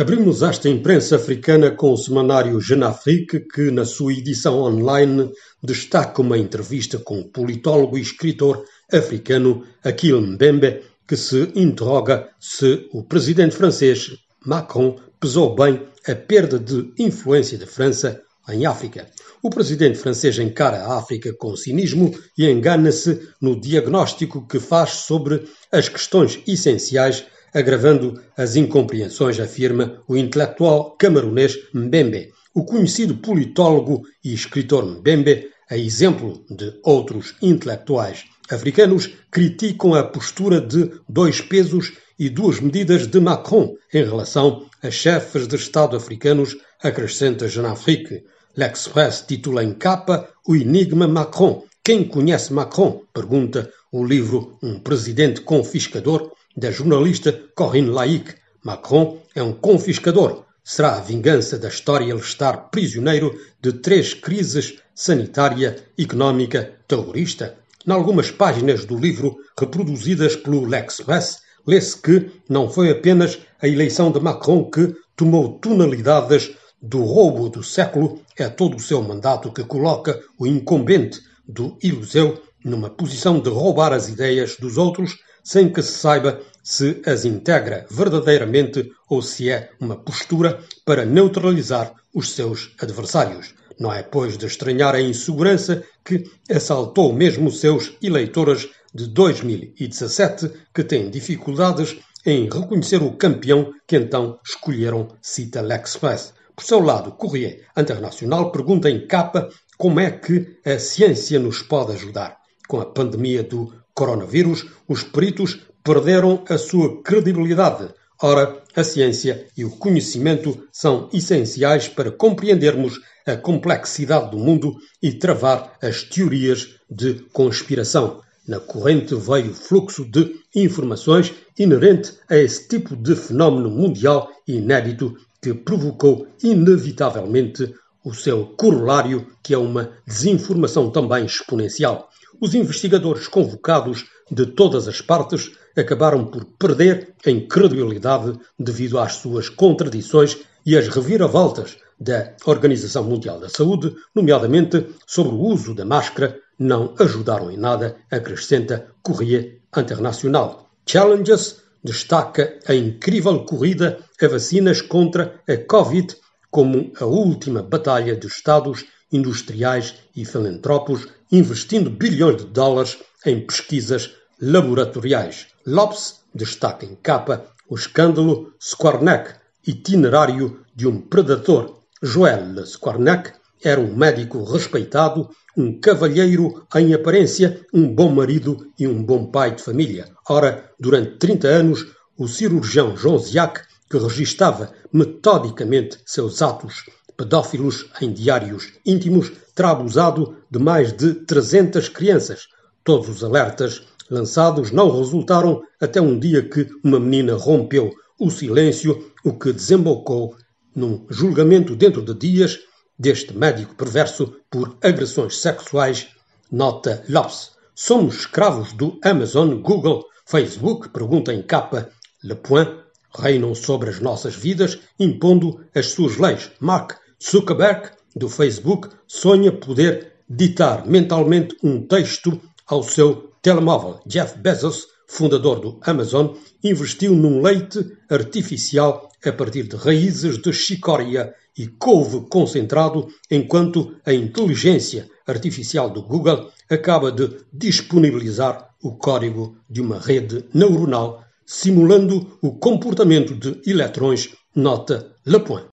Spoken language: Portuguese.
Abrimos esta imprensa africana com o semanário Jeune Afrique, que, na sua edição online, destaca uma entrevista com o politólogo e escritor africano Akil Mbembe, que se interroga se o presidente francês Macron pesou bem a perda de influência da França em África. O presidente francês encara a África com cinismo e engana-se no diagnóstico que faz sobre as questões essenciais agravando as incompreensões, afirma o intelectual camerunês Mbembe. O conhecido politólogo e escritor Mbembe, a exemplo de outros intelectuais africanos, criticam a postura de dois pesos e duas medidas de Macron em relação a chefes de Estado africanos, acrescenta Jean Afrique. L'Express titula em capa o enigma Macron. Quem conhece Macron? Pergunta o livro Um Presidente Confiscador, da jornalista Corinne Laic. Macron é um confiscador. Será a vingança da história ele estar prisioneiro de três crises sanitária, económica, terrorista? Em algumas páginas do livro reproduzidas pelo L'Express, lê-se que não foi apenas a eleição de Macron que tomou tonalidades do roubo do século, é todo o seu mandato que coloca o incumbente do Iluseu numa posição de roubar as ideias dos outros sem que se saiba se as integra verdadeiramente ou se é uma postura para neutralizar os seus adversários. Não é, pois, de estranhar a insegurança que assaltou mesmo seus eleitores de 2017, que têm dificuldades em reconhecer o campeão que então escolheram, cita l'Express. Por seu lado, Corrier Internacional pergunta em capa como é que a ciência nos pode ajudar. Com a pandemia do coronavírus, os peritos perderam a sua credibilidade. Ora, a ciência e o conhecimento são essenciais para compreendermos a complexidade do mundo e travar as teorias de conspiração. Na corrente veio o fluxo de informações inerente a esse tipo de fenómeno mundial inédito que provocou inevitavelmente o seu corolário, que é uma desinformação também exponencial. Os investigadores convocados de todas as partes acabaram por perder em credibilidade devido às suas contradições e às reviravoltas da Organização Mundial da Saúde, nomeadamente sobre o uso da máscara, não ajudaram em nada, acrescenta Correia Internacional. Challenges destaca a incrível corrida a vacinas contra a Covid como a última batalha de Estados industriais e filantropos investindo bilhões de dólares em pesquisas laboratoriais. Lopes destaca em capa o escândalo Squarneck, itinerário de um predador. Joel Squarneck era um médico respeitado, um cavalheiro em aparência, um bom marido e um bom pai de família. Ora, durante 30 anos, o cirurgião João Ziac, que registava metodicamente seus atos pedófilos em diários íntimos, terá abusado de mais de 300 crianças. Todos os alertas lançados não resultaram até um dia que uma menina rompeu o silêncio, o que desembocou num julgamento dentro de dias deste médico perverso por agressões sexuais. Nota Lopes. Somos escravos do Amazon, Google, Facebook, pergunta em capa Le Point, reinam sobre as nossas vidas, impondo as suas leis. Mark Zuckerberg, do Facebook, sonha poder ditar mentalmente um texto ao seu telemóvel. Jeff Bezos, fundador do Amazon, investiu num leite artificial a partir de raízes de chicória e couve concentrado, enquanto a inteligência artificial do Google acaba de disponibilizar o código de uma rede neuronal simulando o comportamento de eletrões, nota Le Point.